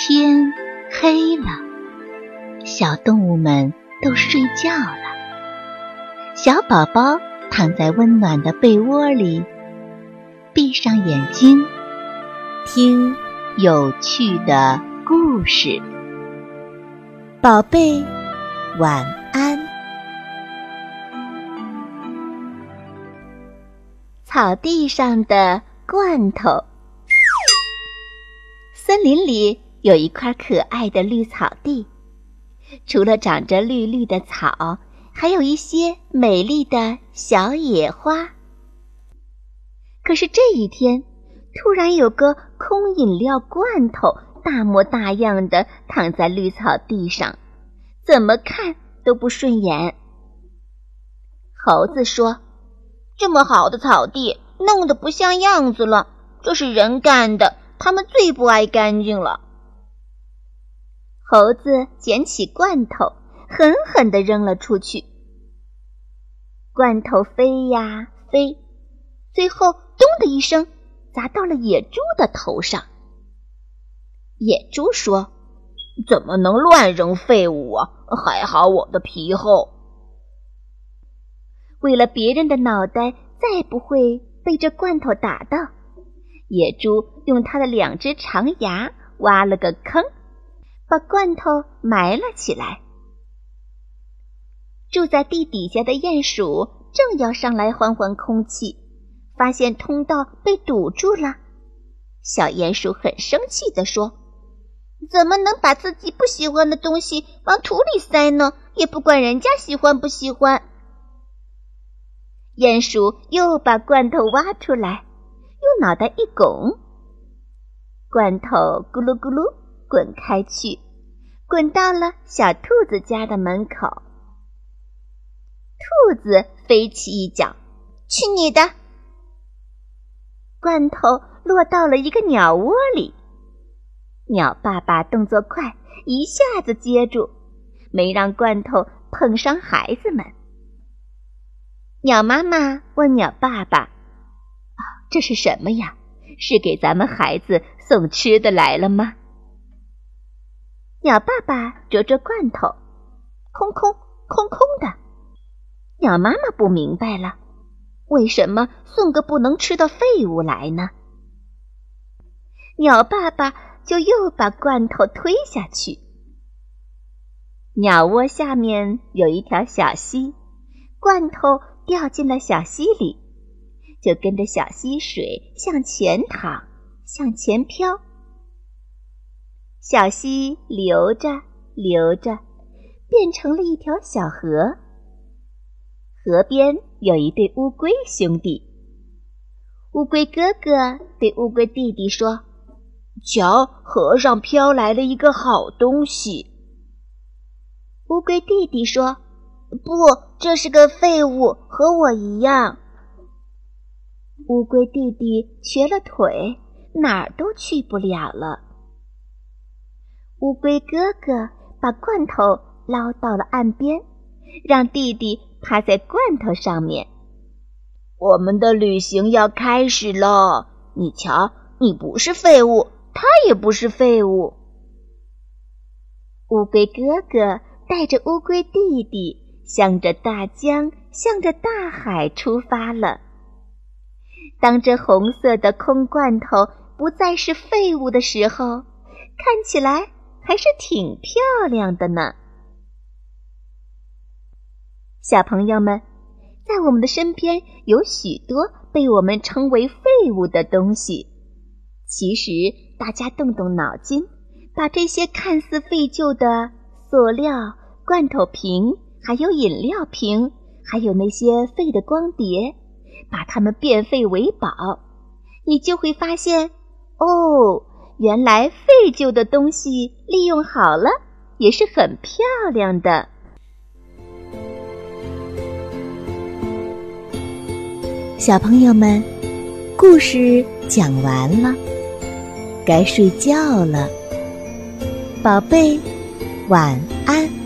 天黑了，小动物们都睡觉了。小宝宝躺在温暖的被窝里，闭上眼睛，听有趣的故事。宝贝，晚安。草地上的罐头。森林里有一块可爱的绿草地，除了长着绿绿的草，还有一些美丽的小野花。可是这一天，突然有个空饮料罐头，大模大样的躺在绿草地上，怎么看都不顺眼。猴子说：“这么好的草地，弄得不像样子了，这是人干的。”他们最不爱干净了。猴子捡起罐头，狠狠地扔了出去。罐头飞呀飞，最后咚的一声，砸到了野猪的头上。野猪说：“怎么能乱扔废物啊？还好我的皮厚。”为了别人的脑袋再不会被这罐头打到。野猪用它的两只长牙挖了个坑，把罐头埋了起来。住在地底下的鼹鼠正要上来换换空气，发现通道被堵住了。小鼹鼠很生气地说：“怎么能把自己不喜欢的东西往土里塞呢？也不管人家喜欢不喜欢。”鼹鼠又把罐头挖出来。用脑袋一拱，罐头咕噜咕噜滚开去，滚到了小兔子家的门口。兔子飞起一脚，去你的！罐头落到了一个鸟窝里，鸟爸爸动作快，一下子接住，没让罐头碰伤孩子们。鸟妈妈问鸟爸爸。这是什么呀？是给咱们孩子送吃的来了吗？鸟爸爸啄啄罐头，空空空空的。鸟妈妈不明白了，为什么送个不能吃的废物来呢？鸟爸爸就又把罐头推下去。鸟窝下面有一条小溪，罐头掉进了小溪里。就跟着小溪水向前淌，向前飘。小溪流着流着，变成了一条小河。河边有一对乌龟兄弟。乌龟哥哥对乌龟弟弟说：“瞧，河上飘来了一个好东西。”乌龟弟弟说：“不，这是个废物，和我一样。”乌龟弟弟瘸了腿，哪儿都去不了了。乌龟哥哥把罐头捞到了岸边，让弟弟趴在罐头上面。我们的旅行要开始了，你瞧，你不是废物，他也不是废物。乌龟哥哥带着乌龟弟弟，向着大江，向着大海出发了。当这红色的空罐头不再是废物的时候，看起来还是挺漂亮的呢。小朋友们，在我们的身边有许多被我们称为废物的东西。其实，大家动动脑筋，把这些看似废旧的塑料罐头瓶，还有饮料瓶，还有那些废的光碟。把它们变废为宝，你就会发现，哦，原来废旧的东西利用好了也是很漂亮的。小朋友们，故事讲完了，该睡觉了，宝贝，晚安。